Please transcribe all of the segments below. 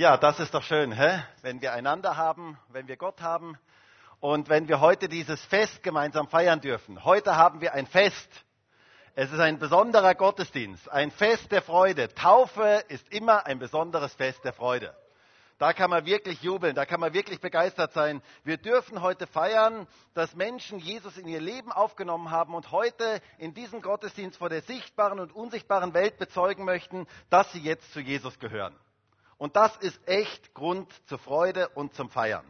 Ja, das ist doch schön, hä? wenn wir einander haben, wenn wir Gott haben und wenn wir heute dieses Fest gemeinsam feiern dürfen. Heute haben wir ein Fest. Es ist ein besonderer Gottesdienst, ein Fest der Freude. Taufe ist immer ein besonderes Fest der Freude. Da kann man wirklich jubeln, da kann man wirklich begeistert sein. Wir dürfen heute feiern, dass Menschen Jesus in ihr Leben aufgenommen haben und heute in diesem Gottesdienst vor der sichtbaren und unsichtbaren Welt bezeugen möchten, dass sie jetzt zu Jesus gehören. Und das ist echt Grund zur Freude und zum Feiern.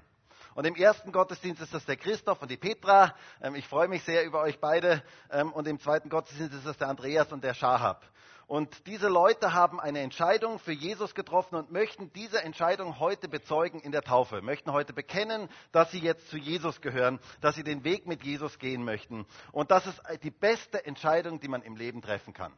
Und im ersten Gottesdienst ist das der Christoph und die Petra. Ähm, ich freue mich sehr über euch beide. Ähm, und im zweiten Gottesdienst ist das der Andreas und der Shahab. Und diese Leute haben eine Entscheidung für Jesus getroffen und möchten diese Entscheidung heute bezeugen in der Taufe, möchten heute bekennen, dass sie jetzt zu Jesus gehören, dass sie den Weg mit Jesus gehen möchten. Und das ist die beste Entscheidung, die man im Leben treffen kann.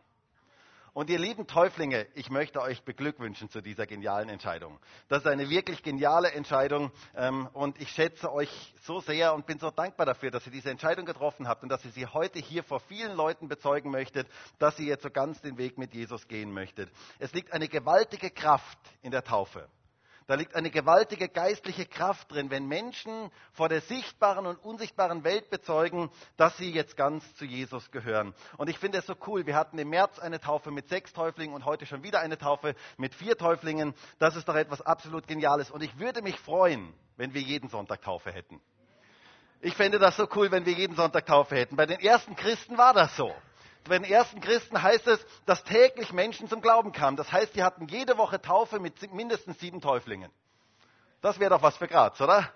Und ihr lieben Täuflinge, ich möchte euch beglückwünschen zu dieser genialen Entscheidung. Das ist eine wirklich geniale Entscheidung ähm, und ich schätze euch so sehr und bin so dankbar dafür, dass ihr diese Entscheidung getroffen habt und dass ihr sie heute hier vor vielen Leuten bezeugen möchtet, dass ihr jetzt so ganz den Weg mit Jesus gehen möchtet. Es liegt eine gewaltige Kraft in der Taufe. Da liegt eine gewaltige geistliche Kraft drin, wenn Menschen vor der sichtbaren und unsichtbaren Welt bezeugen, dass sie jetzt ganz zu Jesus gehören. Und ich finde es so cool. Wir hatten im März eine Taufe mit sechs Täuflingen und heute schon wieder eine Taufe mit vier Täuflingen. Das ist doch etwas absolut Geniales. Und ich würde mich freuen, wenn wir jeden Sonntag Taufe hätten. Ich fände das so cool, wenn wir jeden Sonntag Taufe hätten. Bei den ersten Christen war das so bei den ersten Christen heißt es, dass täglich Menschen zum Glauben kamen. Das heißt, die hatten jede Woche Taufe mit mindestens sieben Täuflingen. Das wäre doch was für Graz, oder?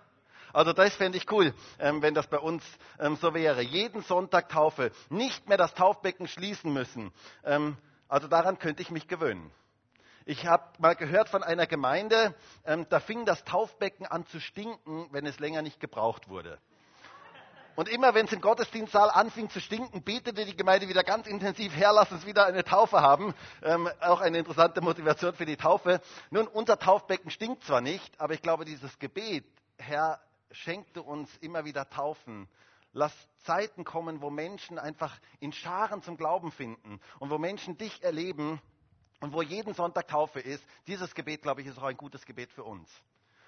Also das fände ich cool, ähm, wenn das bei uns ähm, so wäre. Jeden Sonntag Taufe. Nicht mehr das Taufbecken schließen müssen. Ähm, also daran könnte ich mich gewöhnen. Ich habe mal gehört von einer Gemeinde, da fing das Taufbecken an zu stinken, wenn es länger nicht gebraucht wurde. Und immer wenn es im Gottesdienstsaal anfing zu stinken, betete die Gemeinde wieder ganz intensiv, Herr, lass uns wieder eine Taufe haben. Ähm, auch eine interessante Motivation für die Taufe. Nun, unser Taufbecken stinkt zwar nicht, aber ich glaube, dieses Gebet, Herr, schenkte uns immer wieder Taufen. Lass Zeiten kommen, wo Menschen einfach in Scharen zum Glauben finden und wo Menschen dich erleben und wo jeden Sonntag Taufe ist. Dieses Gebet, glaube ich, ist auch ein gutes Gebet für uns.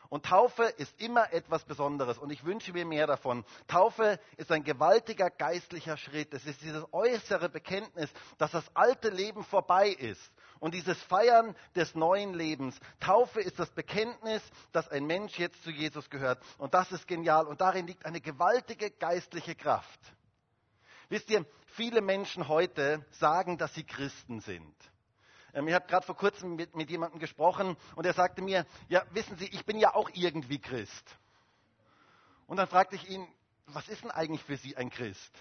Und Taufe ist immer etwas Besonderes und ich wünsche mir mehr davon. Taufe ist ein gewaltiger geistlicher Schritt. Es ist dieses äußere Bekenntnis, dass das alte Leben vorbei ist und dieses Feiern des neuen Lebens. Taufe ist das Bekenntnis, dass ein Mensch jetzt zu Jesus gehört. Und das ist genial und darin liegt eine gewaltige geistliche Kraft. Wisst ihr, viele Menschen heute sagen, dass sie Christen sind. Ähm, ich habe gerade vor kurzem mit, mit jemandem gesprochen und er sagte mir, ja, wissen Sie, ich bin ja auch irgendwie Christ. Und dann fragte ich ihn, was ist denn eigentlich für Sie ein Christ?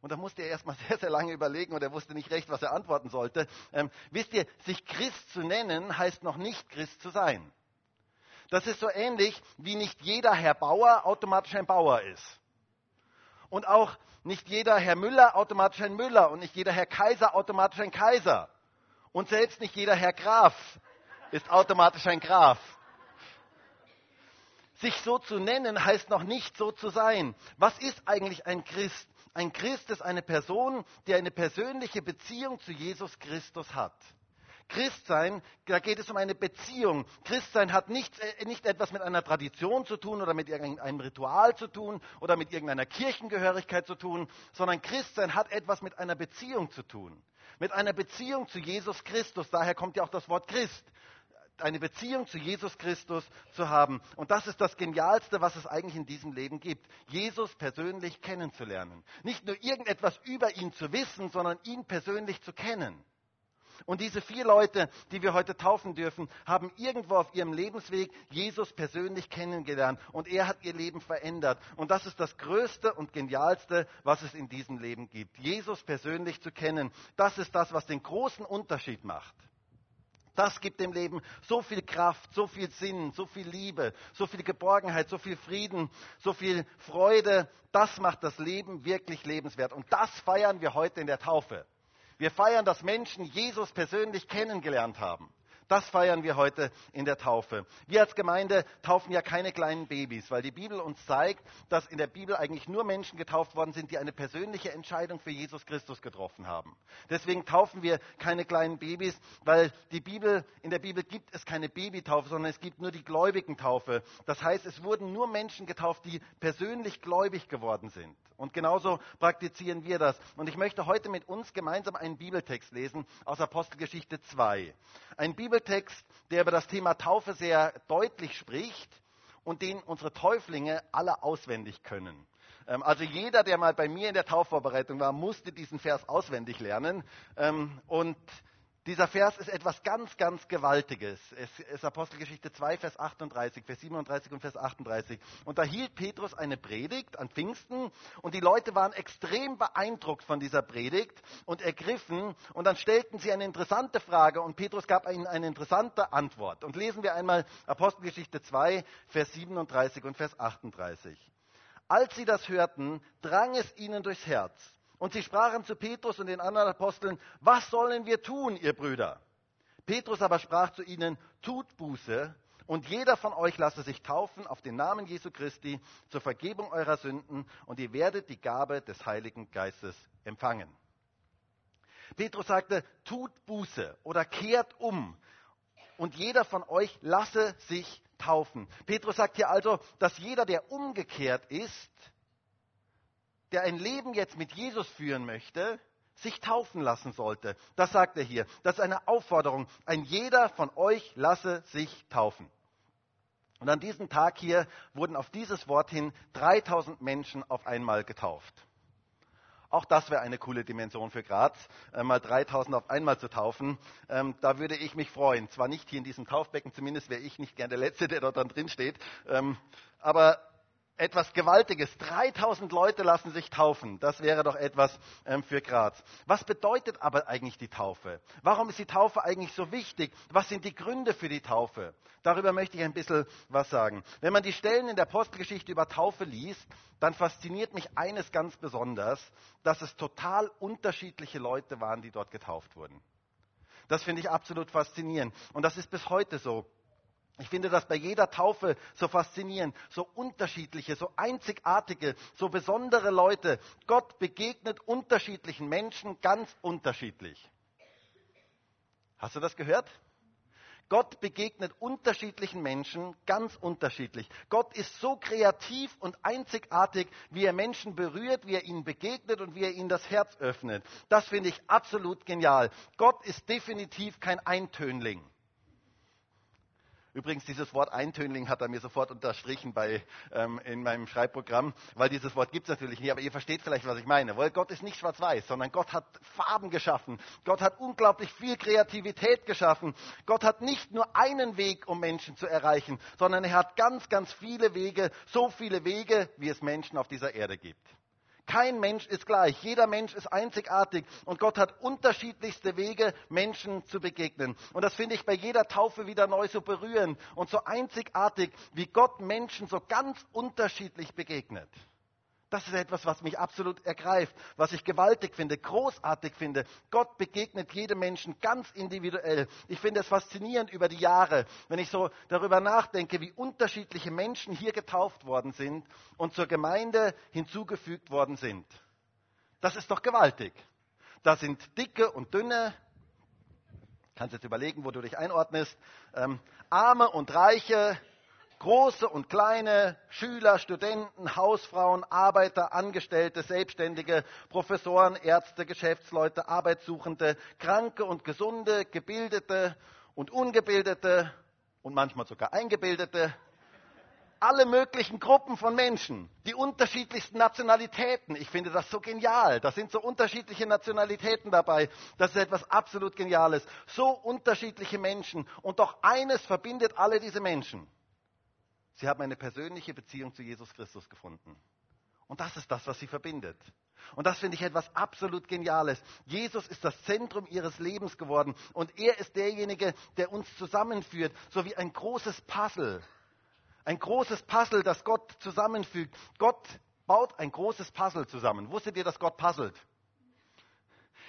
Und da musste er erstmal sehr, sehr lange überlegen und er wusste nicht recht, was er antworten sollte. Ähm, wisst ihr, sich Christ zu nennen, heißt noch nicht Christ zu sein. Das ist so ähnlich, wie nicht jeder Herr Bauer automatisch ein Bauer ist. Und auch nicht jeder Herr Müller automatisch ein Müller und nicht jeder Herr Kaiser automatisch ein Kaiser. Und selbst nicht jeder Herr Graf ist automatisch ein Graf. Sich so zu nennen heißt noch nicht so zu sein. Was ist eigentlich ein Christ? Ein Christ ist eine Person, die eine persönliche Beziehung zu Jesus Christus hat. Christsein, da geht es um eine Beziehung. Christsein hat nicht, äh, nicht etwas mit einer Tradition zu tun oder mit irgendeinem Ritual zu tun oder mit irgendeiner Kirchengehörigkeit zu tun, sondern Christsein hat etwas mit einer Beziehung zu tun mit einer Beziehung zu Jesus Christus. Daher kommt ja auch das Wort Christ. Eine Beziehung zu Jesus Christus zu haben. Und das ist das Genialste, was es eigentlich in diesem Leben gibt. Jesus persönlich kennenzulernen. Nicht nur irgendetwas über ihn zu wissen, sondern ihn persönlich zu kennen. Und diese vier Leute, die wir heute taufen dürfen, haben irgendwo auf ihrem Lebensweg Jesus persönlich kennengelernt und er hat ihr Leben verändert. Und das ist das Größte und Genialste, was es in diesem Leben gibt. Jesus persönlich zu kennen, das ist das, was den großen Unterschied macht. Das gibt dem Leben so viel Kraft, so viel Sinn, so viel Liebe, so viel Geborgenheit, so viel Frieden, so viel Freude. Das macht das Leben wirklich lebenswert. Und das feiern wir heute in der Taufe. Wir feiern, dass Menschen Jesus persönlich kennengelernt haben. Das feiern wir heute in der Taufe. Wir als Gemeinde taufen ja keine kleinen Babys, weil die Bibel uns zeigt, dass in der Bibel eigentlich nur Menschen getauft worden sind, die eine persönliche Entscheidung für Jesus Christus getroffen haben. Deswegen taufen wir keine kleinen Babys, weil die Bibel, in der Bibel gibt es keine Babytaufe, sondern es gibt nur die Gläubigentaufe. Das heißt, es wurden nur Menschen getauft, die persönlich gläubig geworden sind. Und genauso praktizieren wir das. Und ich möchte heute mit uns gemeinsam einen Bibeltext lesen aus Apostelgeschichte 2. Ein Bibel Bibeltext, der über das Thema Taufe sehr deutlich spricht und den unsere Täuflinge alle auswendig können. Ähm, also jeder, der mal bei mir in der Taufvorbereitung war, musste diesen Vers auswendig lernen. Ähm, und dieser Vers ist etwas ganz, ganz Gewaltiges. Es ist Apostelgeschichte 2, Vers 38, Vers 37 und Vers 38. Und da hielt Petrus eine Predigt an Pfingsten und die Leute waren extrem beeindruckt von dieser Predigt und ergriffen. Und dann stellten sie eine interessante Frage und Petrus gab ihnen eine interessante Antwort. Und lesen wir einmal Apostelgeschichte 2, Vers 37 und Vers 38. Als sie das hörten, drang es ihnen durchs Herz und sie sprachen zu Petrus und den anderen Aposteln, was sollen wir tun, ihr Brüder? Petrus aber sprach zu ihnen, tut Buße und jeder von euch lasse sich taufen auf den Namen Jesu Christi zur Vergebung eurer Sünden und ihr werdet die Gabe des Heiligen Geistes empfangen. Petrus sagte, tut Buße oder kehrt um und jeder von euch lasse sich taufen. Petrus sagt hier also, dass jeder, der umgekehrt ist, der ein Leben jetzt mit Jesus führen möchte, sich taufen lassen sollte. Das sagt er hier. Das ist eine Aufforderung. Ein jeder von euch lasse sich taufen. Und an diesem Tag hier wurden auf dieses Wort hin 3000 Menschen auf einmal getauft. Auch das wäre eine coole Dimension für Graz, äh, mal 3000 auf einmal zu taufen. Ähm, da würde ich mich freuen. Zwar nicht hier in diesem Taufbecken, zumindest wäre ich nicht gern der Letzte, der dort dann drin steht. Ähm, aber etwas Gewaltiges. 3000 Leute lassen sich taufen. Das wäre doch etwas ähm, für Graz. Was bedeutet aber eigentlich die Taufe? Warum ist die Taufe eigentlich so wichtig? Was sind die Gründe für die Taufe? Darüber möchte ich ein bisschen was sagen. Wenn man die Stellen in der Apostelgeschichte über Taufe liest, dann fasziniert mich eines ganz besonders, dass es total unterschiedliche Leute waren, die dort getauft wurden. Das finde ich absolut faszinierend. Und das ist bis heute so. Ich finde das bei jeder Taufe so faszinierend, so unterschiedliche, so einzigartige, so besondere Leute. Gott begegnet unterschiedlichen Menschen ganz unterschiedlich. Hast du das gehört? Gott begegnet unterschiedlichen Menschen ganz unterschiedlich. Gott ist so kreativ und einzigartig, wie er Menschen berührt, wie er ihnen begegnet und wie er ihnen das Herz öffnet. Das finde ich absolut genial. Gott ist definitiv kein Eintönling. Übrigens, dieses Wort Eintönling hat er mir sofort unterstrichen bei, ähm, in meinem Schreibprogramm, weil dieses Wort gibt es natürlich nicht, aber ihr versteht vielleicht, was ich meine. Weil Gott ist nicht schwarz-weiß, sondern Gott hat Farben geschaffen. Gott hat unglaublich viel Kreativität geschaffen. Gott hat nicht nur einen Weg, um Menschen zu erreichen, sondern er hat ganz, ganz viele Wege, so viele Wege, wie es Menschen auf dieser Erde gibt. Kein Mensch ist gleich. Jeder Mensch ist einzigartig. Und Gott hat unterschiedlichste Wege, Menschen zu begegnen. Und das finde ich bei jeder Taufe wieder neu so berührend und so einzigartig, wie Gott Menschen so ganz unterschiedlich begegnet. Das ist etwas, was mich absolut ergreift, was ich gewaltig finde, großartig finde. Gott begegnet jedem Menschen ganz individuell. Ich finde es faszinierend über die Jahre, wenn ich so darüber nachdenke, wie unterschiedliche Menschen hier getauft worden sind und zur Gemeinde hinzugefügt worden sind. Das ist doch gewaltig. Da sind dicke und dünne, kannst jetzt überlegen, wo du dich einordnest, ähm, arme und reiche, Große und kleine, Schüler, Studenten, Hausfrauen, Arbeiter, Angestellte, Selbstständige, Professoren, Ärzte, Geschäftsleute, Arbeitssuchende, Kranke und Gesunde, Gebildete und Ungebildete und manchmal sogar Eingebildete. Alle möglichen Gruppen von Menschen, die unterschiedlichsten Nationalitäten. Ich finde das so genial. Da sind so unterschiedliche Nationalitäten dabei. Das ist etwas absolut Geniales. So unterschiedliche Menschen. Und doch eines verbindet alle diese Menschen. Sie haben eine persönliche Beziehung zu Jesus Christus gefunden. Und das ist das, was sie verbindet. Und das finde ich etwas absolut Geniales. Jesus ist das Zentrum ihres Lebens geworden. Und er ist derjenige, der uns zusammenführt, so wie ein großes Puzzle. Ein großes Puzzle, das Gott zusammenfügt. Gott baut ein großes Puzzle zusammen. Wusstet ihr, dass Gott puzzelt?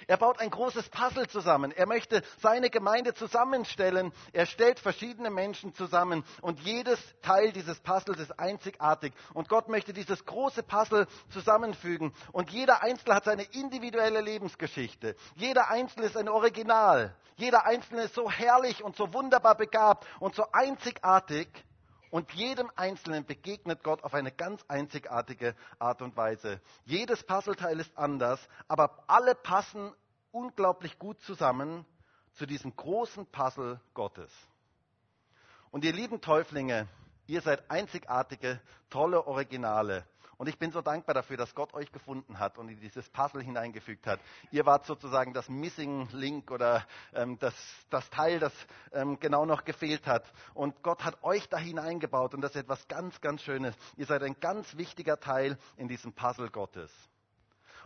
Er baut ein großes Puzzle zusammen. Er möchte seine Gemeinde zusammenstellen. Er stellt verschiedene Menschen zusammen und jedes Teil dieses Puzzles ist einzigartig. Und Gott möchte dieses große Puzzle zusammenfügen. Und jeder Einzelne hat seine individuelle Lebensgeschichte. Jeder Einzelne ist ein Original. Jeder Einzelne ist so herrlich und so wunderbar begabt und so einzigartig. Und jedem Einzelnen begegnet Gott auf eine ganz einzigartige Art und Weise. Jedes Puzzleteil ist anders, aber alle passen unglaublich gut zusammen zu diesem großen Puzzle Gottes. Und ihr lieben Täuflinge, ihr seid einzigartige, tolle Originale. Und ich bin so dankbar dafür, dass Gott euch gefunden hat und in dieses Puzzle hineingefügt hat. Ihr wart sozusagen das Missing Link oder ähm, das, das, Teil, das ähm, genau noch gefehlt hat. Und Gott hat euch da hineingebaut und das ist etwas ganz, ganz Schönes. Ihr seid ein ganz wichtiger Teil in diesem Puzzle Gottes.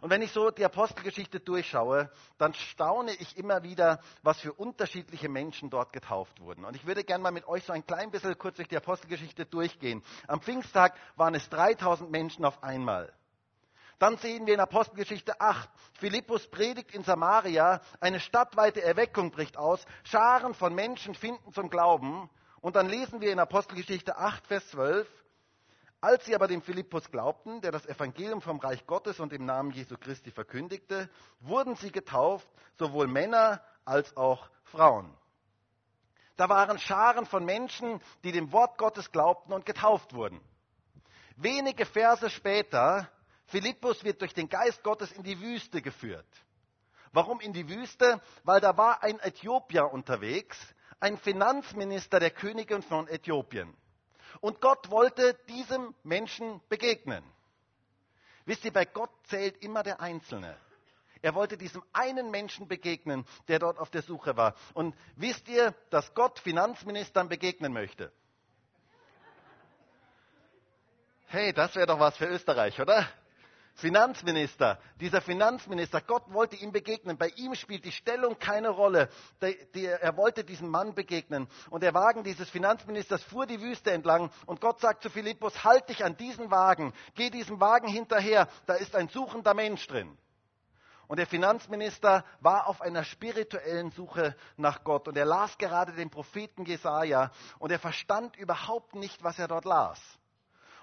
Und wenn ich so die Apostelgeschichte durchschaue, dann staune ich immer wieder, was für unterschiedliche Menschen dort getauft wurden. Und ich würde gerne mal mit euch so ein klein bisschen kurz durch die Apostelgeschichte durchgehen. Am Pfingsttag waren es 3000 Menschen auf einmal. Dann sehen wir in Apostelgeschichte 8, Philippus predigt in Samaria, eine stadtweite Erweckung bricht aus, Scharen von Menschen finden zum Glauben. Und dann lesen wir in Apostelgeschichte 8, Vers 12, als sie aber dem Philippus glaubten, der das Evangelium vom Reich Gottes und im Namen Jesu Christi verkündigte, wurden sie getauft, sowohl Männer als auch Frauen. Da waren Scharen von Menschen, die dem Wort Gottes glaubten und getauft wurden. Wenige Verse später, Philippus wird durch den Geist Gottes in die Wüste geführt. Warum in die Wüste? Weil da war ein Äthiopier unterwegs, ein Finanzminister der Königin von Äthiopien. Und Gott wollte diesem Menschen begegnen. Wisst ihr, bei Gott zählt immer der Einzelne. Er wollte diesem einen Menschen begegnen, der dort auf der Suche war. Und wisst ihr, dass Gott Finanzministern begegnen möchte? Hey, das wäre doch was für Österreich, oder? Finanzminister, dieser Finanzminister, Gott wollte ihm begegnen. Bei ihm spielt die Stellung keine Rolle. er wollte diesem Mann begegnen. Und der Wagen dieses Finanzministers fuhr die Wüste entlang. Und Gott sagt zu Philippus, halt dich an diesen Wagen, geh diesem Wagen hinterher, da ist ein suchender Mensch drin. Und der Finanzminister war auf einer spirituellen Suche nach Gott. Und er las gerade den Propheten Jesaja. Und er verstand überhaupt nicht, was er dort las.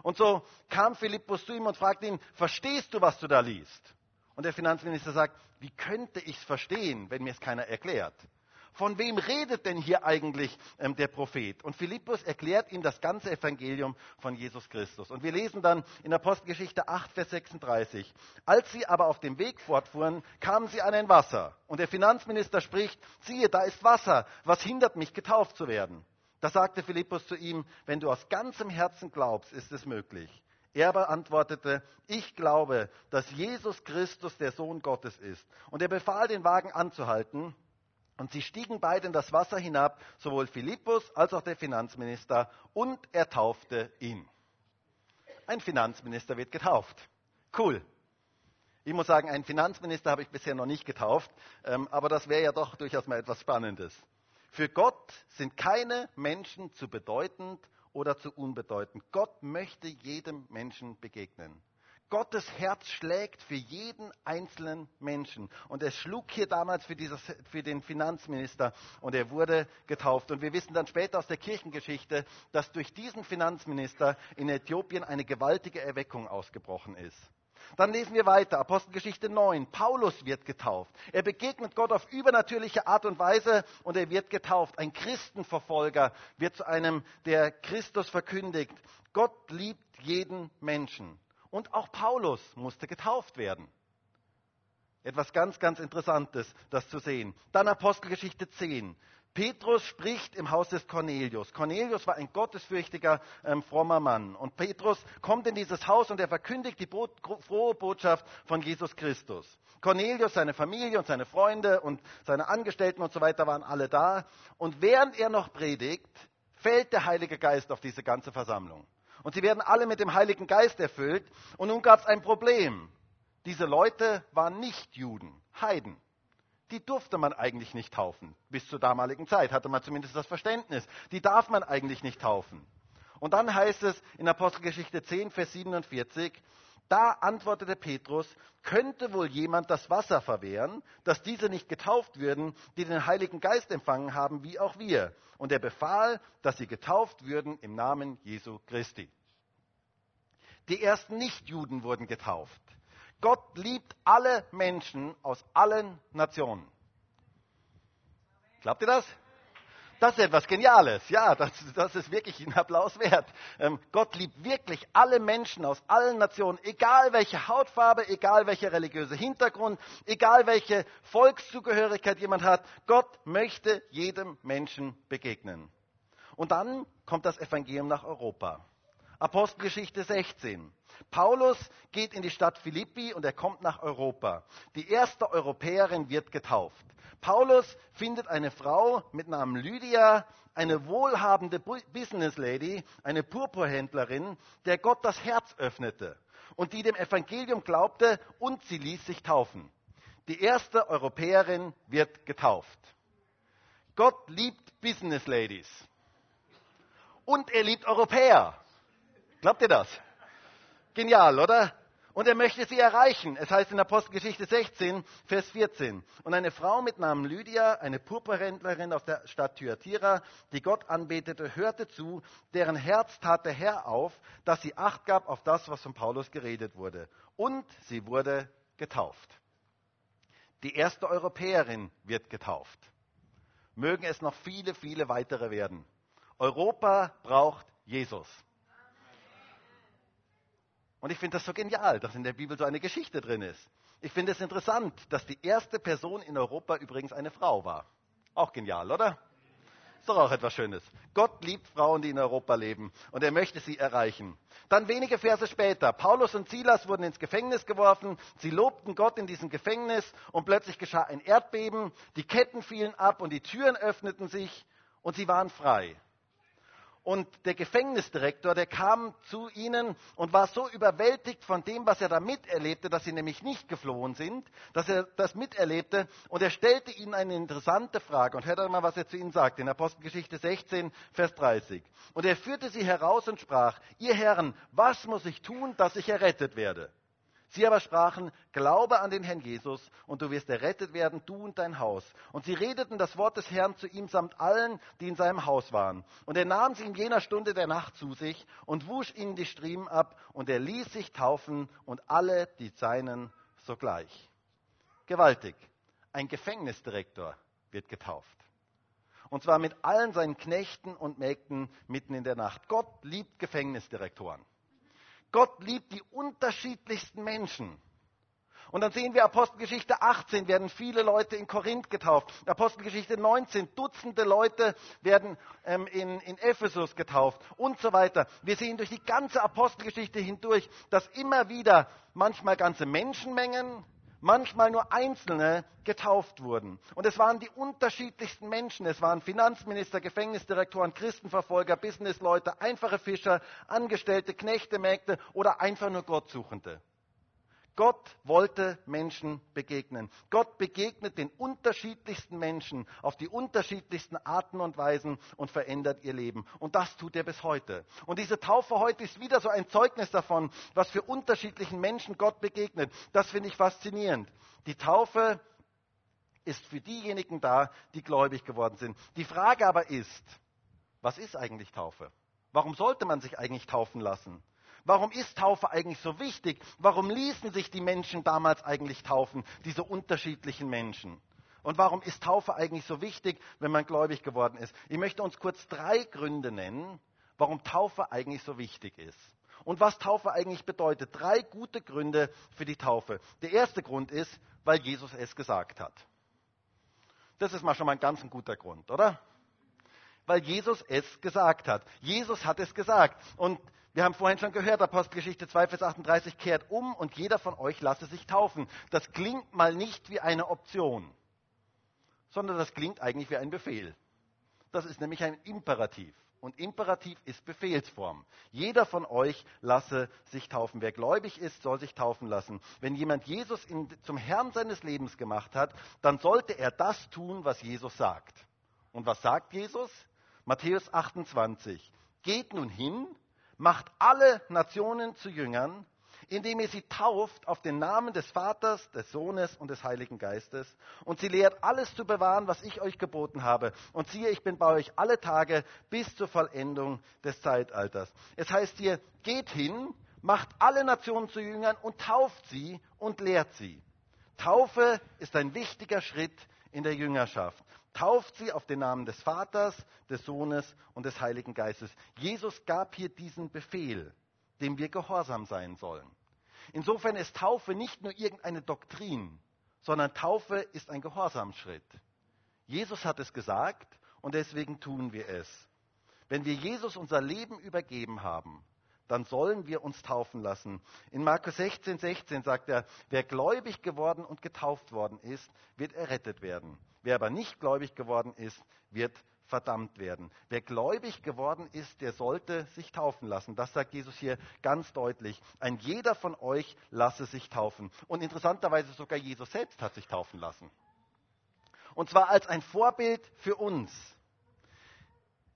Und so kam Philippus zu ihm und fragte ihn, verstehst du, was du da liest? Und der Finanzminister sagt, wie könnte ich es verstehen, wenn mir es keiner erklärt? Von wem redet denn hier eigentlich ähm, der Prophet? Und Philippus erklärt ihm das ganze Evangelium von Jesus Christus. Und wir lesen dann in Apostelgeschichte 8, Vers 36. Als sie aber auf dem Weg fortfuhren, kamen sie an ein Wasser. Und der Finanzminister spricht, siehe, da ist Wasser. Was hindert mich, getauft zu werden? Da sagte Philippus zu ihm, wenn du aus ganzem Herzen glaubst, ist es möglich. Er aber antwortete, ich glaube, dass Jesus Christus der Sohn Gottes ist. Und er befahl den Wagen anzuhalten. Und sie stiegen beide in das Wasser hinab, sowohl Philippus als auch der Finanzminister, und er taufte ihn. Ein Finanzminister wird getauft. Cool. Ich muss sagen, einen Finanzminister habe ich bisher noch nicht getauft, ähm, aber das wäre ja doch durchaus mal etwas Spannendes. Für Gott sind keine Menschen zu bedeutend oder zu unbedeutend. Gott möchte jedem Menschen begegnen. Gottes Herz schlägt für jeden einzelnen Menschen. Und es schlug hier damals für, dieses, für, den Finanzminister und er wurde getauft. Und wir wissen dann später aus der Kirchengeschichte, dass durch diesen Finanzminister in Äthiopien eine gewaltige Erweckung ausgebrochen ist. Dann lesen wir weiter, Apostelgeschichte 9. Paulus wird getauft. Er begegnet Gott auf übernatürliche Art und Weise und er wird getauft. Ein Christenverfolger wird zu einem, der Christus verkündigt. Gott liebt jeden Menschen. Und auch Paulus musste getauft werden. Etwas ganz, ganz Interessantes, das zu sehen. Dann Apostelgeschichte 10. Petrus spricht im Haus des Cornelius. Cornelius war ein gottesfürchtiger, ähm, frommer Mann. Und Petrus kommt in dieses Haus und er verkündigt die Bo frohe Botschaft von Jesus Christus. Cornelius, seine Familie und seine Freunde und seine Angestellten und so weiter waren alle da. Und während er noch predigt, fällt der Heilige Geist auf diese ganze Versammlung. Und sie werden alle mit dem Heiligen Geist erfüllt. Und nun gab es ein Problem. Diese Leute waren nicht Juden, Heiden die durfte man eigentlich nicht taufen. Bis zur damaligen Zeit hatte man zumindest das Verständnis. Die darf man eigentlich nicht taufen. Und dann heißt es in Apostelgeschichte 10, Vers 47, Da antwortete Petrus, könnte wohl jemand das Wasser verwehren, dass diese nicht getauft würden, die den Heiligen Geist empfangen haben, wie auch wir. Und er befahl, dass sie getauft würden im Namen Jesu Christi. Die ersten Nichtjuden wurden getauft. Gott liebt alle Menschen aus allen Nationen. Glaubt ihr das? Das ist etwas Geniales. Ja, das, das ist wirklich ein Applaus wert. Ähm, Gott liebt wirklich alle Menschen aus allen Nationen, egal welche Hautfarbe, egal welcher religiöse Hintergrund, egal welche Volkszugehörigkeit jemand hat. Gott möchte jedem Menschen begegnen. Und dann kommt das Evangelium nach Europa. Apostelgeschichte 16. Paulus geht in die Stadt Philippi und er kommt nach Europa. Die erste Europäerin wird getauft. Paulus findet eine Frau mit Namen Lydia, eine wohlhabende Business Lady, eine Purpurhändlerin, der Gott das Herz öffnete und die dem Evangelium glaubte und sie ließ sich taufen. Die erste Europäerin wird getauft. Gott liebt Business Ladies. Und er liebt Europäer. Glaubt ihr das? Genial, oder? Und er möchte sie erreichen. Es heißt in Apostelgeschichte 16, Vers 14. Und eine Frau mit Namen Lydia, eine Purpurhändlerin aus der Stadt Thyatira, die Gott anbetete, hörte zu, deren Herz tat der Herr auf, dass sie Acht gab auf das, was von Paulus geredet wurde. Und sie wurde getauft. Die erste Europäerin wird getauft. Mögen es noch viele, viele weitere werden. Europa braucht Jesus. Und ich finde das so genial, dass in der Bibel so eine Geschichte drin ist. Ich finde es interessant, dass die erste Person in Europa übrigens eine Frau war. Auch genial, oder? Ist doch auch etwas Schönes. Gott liebt Frauen, die in Europa leben und er möchte sie erreichen. Dann wenige Verse später. Paulus und Silas wurden ins Gefängnis geworfen. Sie lobten Gott in diesem Gefängnis und plötzlich geschah ein Erdbeben. Die Ketten fielen ab und die Türen öffneten sich und sie waren frei. Und der Gefängnisdirektor, der kam zu ihnen und war so überwältigt von dem, was er da miterlebte, dass sie nämlich nicht geflohen sind, dass er das miterlebte. Und er stellte ihnen eine interessante Frage. Und hört einmal, was er zu ihnen sagt, in Apostelgeschichte 16, Vers 30. Und er führte sie heraus und sprach, ihr Herren, was muss ich tun, dass ich errettet werde? Sie aber sprachen, glaube an den Herrn Jesus und du wirst errettet werden, du und dein Haus. Und sie redeten das Wort des Herrn zu ihm samt allen, die in seinem Haus waren. Und er nahm sie in jener Stunde der Nacht zu sich und wusch ihnen die Striemen ab und er ließ sich taufen und alle die Seinen sogleich. Gewaltig. Ein Gefängnisdirektor wird getauft. Und zwar mit allen seinen Knechten und Mägden mitten in der Nacht. Gott liebt Gefängnisdirektoren. Gott liebt die unterschiedlichsten Menschen. Und dann sehen wir Apostelgeschichte 18, werden viele Leute in Korinth getauft. Apostelgeschichte 19, Dutzende Leute werden ähm, in, in Ephesus getauft und so weiter. Wir sehen durch die ganze Apostelgeschichte hindurch, dass immer wieder manchmal ganze Menschenmengen, manchmal nur Einzelne getauft wurden. Und es waren die unterschiedlichsten Menschen. Es waren Finanzminister, Gefängnisdirektoren, Christenverfolger, Businessleute, einfache Fischer, Angestellte, Knechte, Mägde oder einfach nur Gottsuchende. Gott wollte Menschen begegnen. Gott begegnet den unterschiedlichsten Menschen auf die unterschiedlichsten Arten und Weisen und verändert ihr Leben. Und das tut er bis heute. Und diese Taufe heute ist wieder so ein Zeugnis davon, was für unterschiedlichen Menschen Gott begegnet. Das finde ich faszinierend. Die Taufe ist für diejenigen da, die gläubig geworden sind. Die Frage aber ist, was ist eigentlich Taufe? Warum sollte man sich eigentlich taufen lassen? Warum ist Taufe eigentlich so wichtig? Warum ließen sich die Menschen damals eigentlich taufen, diese unterschiedlichen Menschen? Und warum ist Taufe eigentlich so wichtig, wenn man gläubig geworden ist? Ich möchte uns kurz drei Gründe nennen, warum Taufe eigentlich so wichtig ist. Und was Taufe eigentlich bedeutet. Drei gute Gründe für die Taufe. Der erste Grund ist, weil Jesus es gesagt hat. Das ist mal schon mal ein ganz guter Grund, oder? Weil Jesus es gesagt hat. Jesus hat es gesagt. Und wir haben vorhin schon gehört, Apostelgeschichte 2, Vers 38, kehrt um und jeder von euch lasse sich taufen. Das klingt mal nicht wie eine Option, sondern das klingt eigentlich wie ein Befehl. Das ist nämlich ein Imperativ. Und Imperativ ist Befehlsform. Jeder von euch lasse sich taufen. Wer gläubig ist, soll sich taufen lassen. Wenn jemand Jesus in, zum Herrn seines Lebens gemacht hat, dann sollte er das tun, was Jesus sagt. Und was sagt Jesus? Matthäus 28. Geht nun hin macht alle Nationen zu Jüngern, indem ihr sie tauft auf den Namen des Vaters, des Sohnes und des Heiligen Geistes und sie lehrt alles zu bewahren, was ich euch geboten habe. Und siehe, ich bin bei euch alle Tage bis zur Vollendung des Zeitalters. Es heißt hier, geht hin, macht alle Nationen zu Jüngern und tauft sie und lehrt sie. Taufe ist ein wichtiger Schritt in der Jüngerschaft. Tauft sie auf den Namen des Vaters, des Sohnes und des Heiligen Geistes. Jesus gab hier diesen Befehl, dem wir gehorsam sein sollen. Insofern ist Taufe nicht nur irgendeine Doktrin, sondern Taufe ist ein Gehorsamschritt. Jesus hat es gesagt und deswegen tun wir es. Wenn wir Jesus unser Leben übergeben haben, dann sollen wir uns taufen lassen. In Markus 16, 16 sagt er, wer gläubig geworden und getauft worden ist, wird errettet werden. Wer aber nicht gläubig geworden ist, wird verdammt werden. Wer gläubig geworden ist, der sollte sich taufen lassen. Das sagt Jesus hier ganz deutlich. Ein jeder von euch lasse sich taufen. Und interessanterweise sogar Jesus selbst hat sich taufen lassen. Und zwar als ein Vorbild für uns.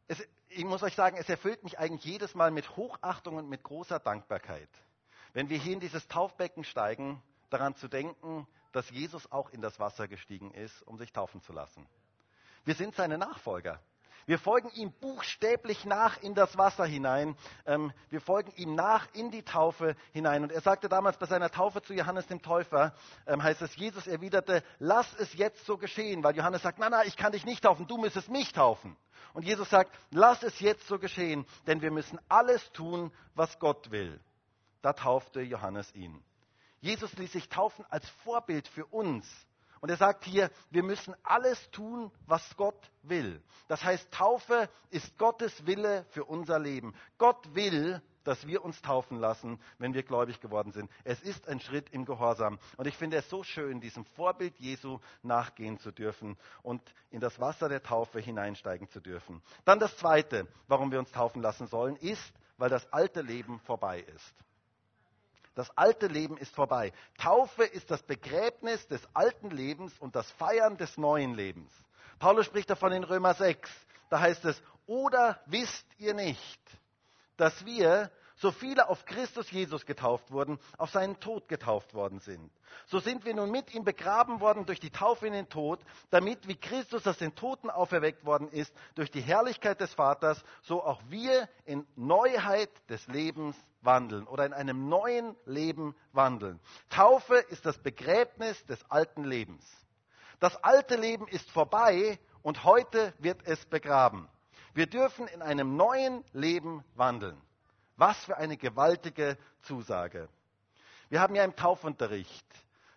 Es, ich muss euch sagen, es erfüllt mich eigentlich jedes Mal mit Hochachtung und mit großer Dankbarkeit, wenn wir hier in dieses Taufbecken steigen, daran zu denken, dass Jesus auch in das Wasser gestiegen ist, um sich taufen zu lassen. Wir sind seine Nachfolger. Wir folgen ihm buchstäblich nach in das Wasser hinein. Ähm, wir folgen ihm nach in die Taufe hinein. Und er sagte damals bei seiner Taufe zu Johannes dem Täufer, ähm, heißt es, Jesus erwiderte, lass es jetzt so geschehen, weil Johannes sagt, na, na, ich kann dich nicht taufen, du müsstest mich taufen. Und Jesus sagt, lass es jetzt so geschehen, denn wir müssen alles tun, was Gott will. Da taufte Johannes ihn. Jesus ließ sich taufen als Vorbild für uns. Und er sagt hier, wir müssen alles tun, was Gott will. Das heißt, Taufe ist Gottes Wille für unser Leben. Gott will, dass wir uns taufen lassen, wenn wir gläubig geworden sind. Es ist ein Schritt im Gehorsam. Und ich finde es so schön, diesem Vorbild Jesu nachgehen zu dürfen und in das Wasser der Taufe hineinsteigen zu dürfen. Dann das Zweite, warum wir uns taufen lassen sollen, ist, weil das alte Leben vorbei ist. Das alte Leben ist vorbei. Taufe ist das Begräbnis des alten Lebens und das Feiern des neuen Lebens. Paulus spricht davon in Römer 6. Da heißt es, oder wisst ihr nicht, dass wir, so viele auf Christus Jesus getauft wurden, auf seinen Tod getauft worden sind. So sind wir nun mit ihm begraben worden durch die Taufe in den Tod, damit wie Christus aus den Toten auferweckt worden ist durch die Herrlichkeit des Vaters, so auch wir in Neuheit des Lebens wandeln oder in einem neuen Leben wandeln. Taufe ist das Begräbnis des alten Lebens. Das alte Leben ist vorbei und heute wird es begraben. Wir dürfen in einem neuen Leben wandeln. Was für eine gewaltige Zusage. Wir haben ja im Taufunterricht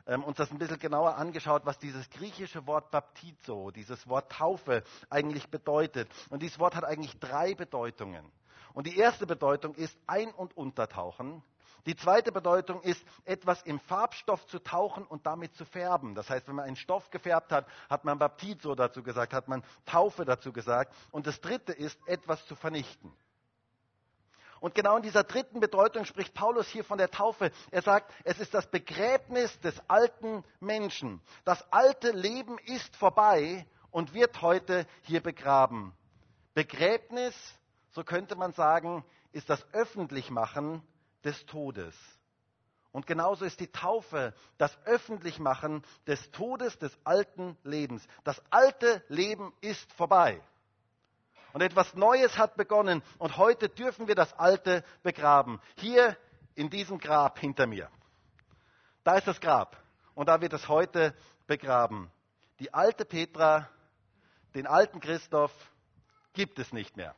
ähm, uns das ein bisschen genauer angeschaut, was dieses griechische Wort Baptizo, dieses Wort Taufe eigentlich bedeutet. Und dieses Wort hat eigentlich drei Bedeutungen. Und die erste Bedeutung ist ein- und untertauchen. Die zweite Bedeutung ist, etwas im Farbstoff zu tauchen und damit zu färben. Das heißt, wenn man einen Stoff gefärbt hat, hat man Baptizo dazu gesagt, hat man Taufe dazu gesagt. Und das dritte ist, etwas zu vernichten. Und genau in dieser dritten Bedeutung spricht Paulus hier von der Taufe. Er sagt, es ist das Begräbnis des alten Menschen. Das alte Leben ist vorbei und wird heute hier begraben. Begräbnis, so könnte man sagen, ist das Öffentlichmachen des Todes. Und genauso ist die Taufe das Öffentlichmachen des Todes des alten Lebens. Das alte Leben ist vorbei. Und etwas Neues hat begonnen. Und heute dürfen wir das Alte begraben. Hier in diesem Grab hinter mir. Da ist das Grab. Und da wird es heute begraben. Die alte Petra, den alten Christoph gibt es nicht mehr.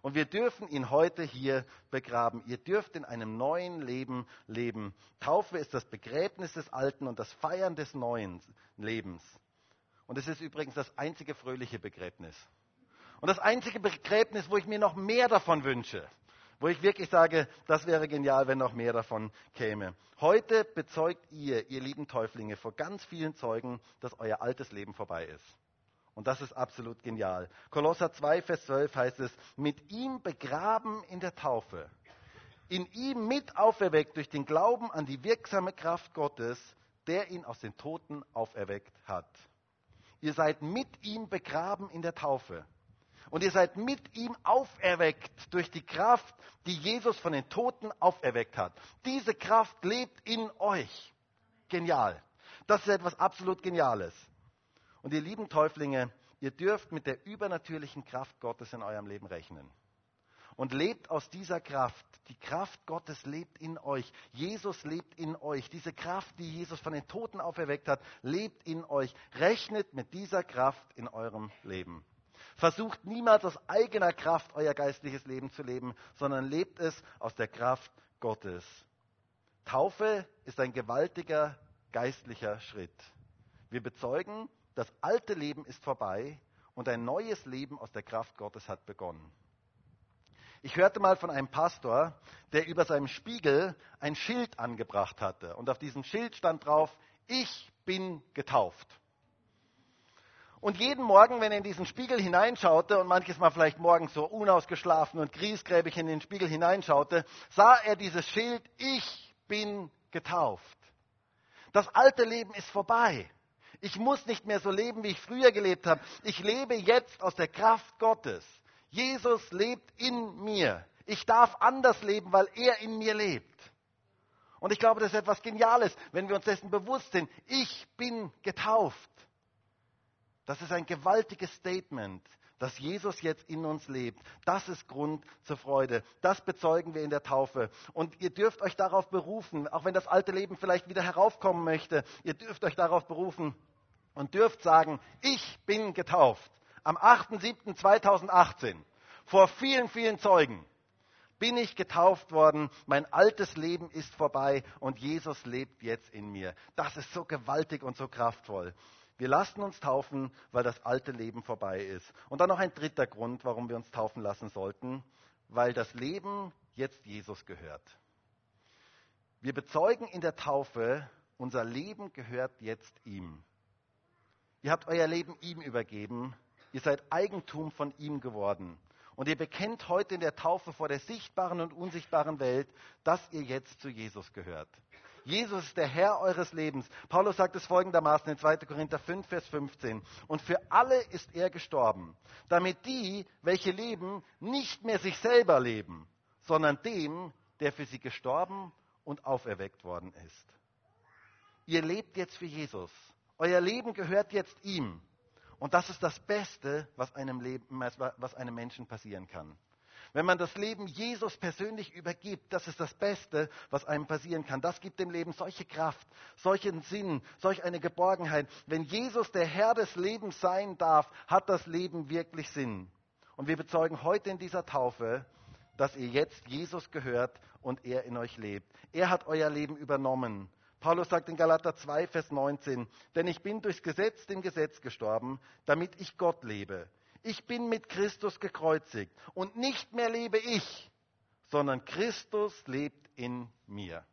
Und wir dürfen ihn heute hier begraben. Ihr dürft in einem neuen Leben leben. Taufe ist das Begräbnis des Alten und das Feiern des neuen Lebens. Und es ist übrigens das einzige fröhliche Begräbnis. Und das einzige Begräbnis, wo ich mir noch mehr davon wünsche. Wo ich wirklich sage, das wäre genial, wenn noch mehr davon käme. Heute bezeugt ihr, ihr lieben Täuflinge, vor ganz vielen Zeugen, dass euer altes Leben vorbei ist. Und das ist absolut genial. Kolosser 2, Vers 12 heißt es, mit ihm begraben in der Taufe, in ihm mit auferweckt durch den Glauben an die wirksame Kraft Gottes, der ihn aus den Toten auferweckt hat. Ihr seid mit ihm begraben in der Taufe. Und ihr seid mit ihm auferweckt durch die Kraft, die Jesus von den Toten auferweckt hat. Diese Kraft lebt in euch. Genial. Das ist etwas absolut Geniales. Und ihr lieben Täuflinge, ihr dürft mit der übernatürlichen Kraft Gottes in eurem Leben rechnen. Und lebt aus dieser Kraft. Die Kraft Gottes lebt in euch. Jesus lebt in euch. Diese Kraft, die Jesus von den Toten auferweckt hat, lebt in euch. Rechnet mit dieser Kraft in eurem Leben. Versucht niemals aus eigener Kraft euer geistliches Leben zu leben, sondern lebt es aus der Kraft Gottes. Taufe ist ein gewaltiger geistlicher Schritt. Wir bezeugen, das alte Leben ist vorbei und ein neues Leben aus der Kraft Gottes hat begonnen. Ich hörte mal von einem Pastor, der über seinem Spiegel ein Schild angebracht hatte. Und auf diesem Schild stand drauf, ich bin getauft. Und jeden Morgen, wenn er in diesen Spiegel hineinschaute und manches Mal vielleicht morgens so unausgeschlafen und griesgräbig in den Spiegel hineinschaute, sah er dieses Schild, ich bin getauft. Das alte Leben ist vorbei. Ich muss nicht mehr so leben, wie ich früher gelebt habe. Ich lebe jetzt aus der Kraft Gottes. Jesus lebt in mir. Ich darf anders leben, weil er in mir lebt. Und ich glaube, das ist etwas Geniales, wenn wir uns dessen bewusst sind. Ich bin getauft. Das ist ein gewaltiges Statement, dass Jesus jetzt in uns lebt. Das ist Grund zur Freude. Das bezeugen wir in der Taufe. Und ihr dürft euch darauf berufen, auch wenn das alte Leben vielleicht wieder heraufkommen möchte, ihr dürft euch darauf berufen und dürft sagen, ich bin getauft am 8.7.2018 vor vielen, vielen Zeugen bin ich getauft worden, mein altes Leben ist vorbei und Jesus lebt jetzt in mir. Das ist so gewaltig und so kraftvoll. Wir lassen uns taufen, weil das alte Leben vorbei ist. Und dann noch ein dritter Grund, warum wir uns taufen lassen sollten, weil das Leben jetzt Jesus gehört. Wir bezeugen in der Taufe, unser Leben gehört jetzt ihm. Ihr habt euer Leben ihm übergeben Ihr seid Eigentum von ihm geworden. Und ihr bekennt heute in der Taufe vor der sichtbaren und unsichtbaren Welt, dass ihr jetzt zu Jesus gehört. Jesus ist der Herr eures Lebens. Paulus sagt es folgendermaßen in 2. Korinther 5, Vers 15. Und für alle ist er gestorben, damit die, welche leben, nicht mehr sich selber leben, sondern dem, der für sie gestorben und auferweckt worden ist. Ihr lebt jetzt für Jesus. Euer Leben gehört jetzt ihm. Und das ist das Beste, was einem, Leben, was einem Menschen passieren kann. Wenn man das Leben Jesus persönlich übergibt, das ist das Beste, was einem passieren kann. Das gibt dem Leben solche Kraft, solchen Sinn, solch eine Geborgenheit. Wenn Jesus der Herr des Lebens sein darf, hat das Leben wirklich Sinn. Und wir bezeugen heute in dieser Taufe, dass ihr jetzt Jesus gehört und er in euch lebt. Er hat euer Leben übernommen. Paulus sagt in Galater 2, Vers 19, denn ich bin durchs Gesetz dem Gesetz gestorben, damit ich Gott lebe. Ich bin mit Christus gekreuzigt und nicht mehr lebe ich, sondern Christus lebt in mir.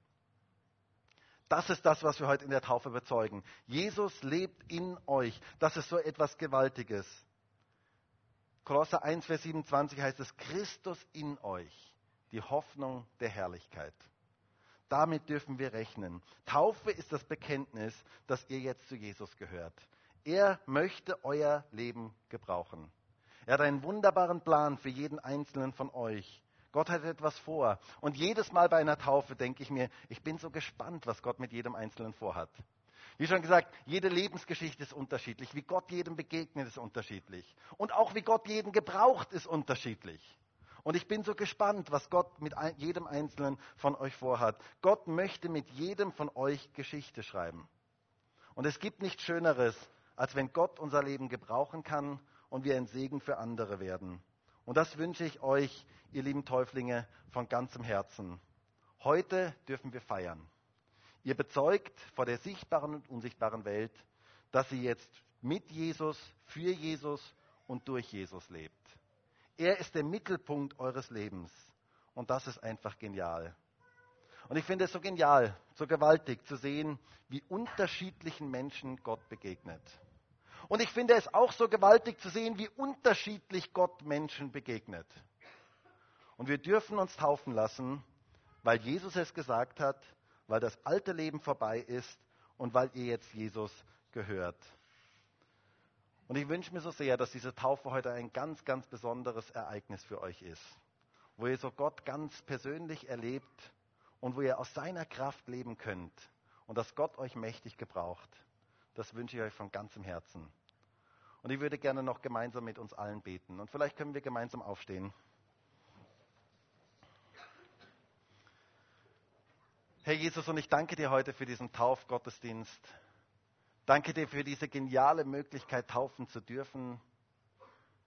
Das ist das, was wir heute in der Taufe bezeugen. Jesus lebt in euch. Das ist so etwas Gewaltiges. Kolosser 1, Vers 27 heißt es, Christus in euch, die Hoffnung der Herrlichkeit. Damit dürfen wir rechnen. Taufe ist das Bekenntnis, dass ihr jetzt zu Jesus gehört. Er möchte euer Leben gebrauchen. Er hat einen wunderbaren Plan für jeden einzelnen von euch. Gott hat etwas vor. Und jedes Mal bei einer Taufe denke ich mir, ich bin so gespannt, was Gott mit jedem Einzelnen vorhat. Wie schon gesagt, jede Lebensgeschichte ist unterschiedlich. Wie Gott jedem begegnet, ist unterschiedlich. Und auch wie Gott jeden gebraucht, ist unterschiedlich. Und ich bin so gespannt, was Gott mit jedem Einzelnen von euch vorhat. Gott möchte mit jedem von euch Geschichte schreiben. Und es gibt nichts Schöneres, als wenn Gott unser Leben gebrauchen kann und wir ein Segen für andere werden. Und das wünsche ich euch, ihr lieben Täuflinge, von ganzem Herzen. Heute dürfen wir feiern. Ihr bezeugt vor der sichtbaren und unsichtbaren Welt, dass ihr jetzt mit Jesus, für Jesus und durch Jesus lebt. Er ist der Mittelpunkt eures Lebens. Und das ist einfach genial. Und ich finde es so genial, so gewaltig zu sehen, wie unterschiedlichen Menschen Gott begegnet. Und ich finde es auch so gewaltig zu sehen, wie unterschiedlich Gott Menschen begegnet. Und wir dürfen uns taufen lassen, weil Jesus es gesagt hat, weil das alte Leben vorbei ist und weil ihr jetzt Jesus gehört. Und ich wünsche mir so sehr, dass diese Taufe heute ein ganz, ganz besonderes Ereignis für euch ist. wo ihr so Gott ganz persönlich erlebt und wo ihr aus seiner Kraft leben könnt und dass Gott euch mächtig gebraucht. Das wünsche ich euch von ganzem Herzen. Und ich würde gerne noch gemeinsam mit uns allen beten. Und vielleicht können wir gemeinsam aufstehen. Herr Jesus, und ich danke dir heute für diesen Taufgottesdienst. Danke dir für diese geniale Möglichkeit, taufen zu dürfen.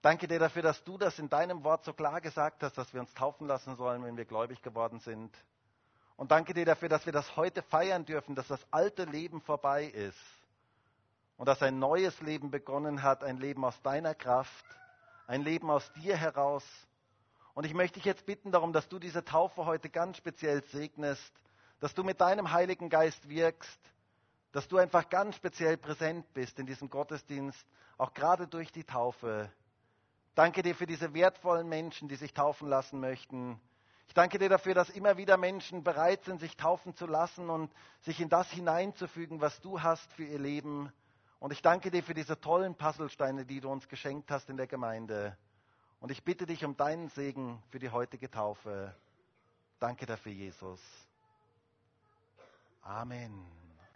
Danke dir dafür, dass du das in deinem Wort so klar gesagt hast, dass wir uns taufen lassen sollen, wenn wir gläubig geworden sind. Und danke dir dafür, dass wir das heute feiern dürfen, dass das alte Leben vorbei ist und dass ein neues Leben begonnen hat, ein Leben aus deiner Kraft, ein Leben aus dir heraus. Und ich möchte dich jetzt bitten darum, dass du diese Taufe heute ganz speziell segnest, dass du mit deinem Heiligen Geist wirkst, dass du einfach ganz speziell präsent bist in diesem Gottesdienst, auch gerade durch die Taufe. Danke dir für diese wertvollen Menschen, die sich taufen lassen möchten. Ich danke dir dafür, dass immer wieder Menschen bereit sind, sich taufen zu lassen und sich in das hineinzufügen, was du hast für ihr Leben. Und ich danke dir für diese tollen Puzzlesteine, die du uns geschenkt hast in der Gemeinde. Und ich bitte dich um deinen Segen für die heutige Taufe. Danke dafür, Jesus. Amen.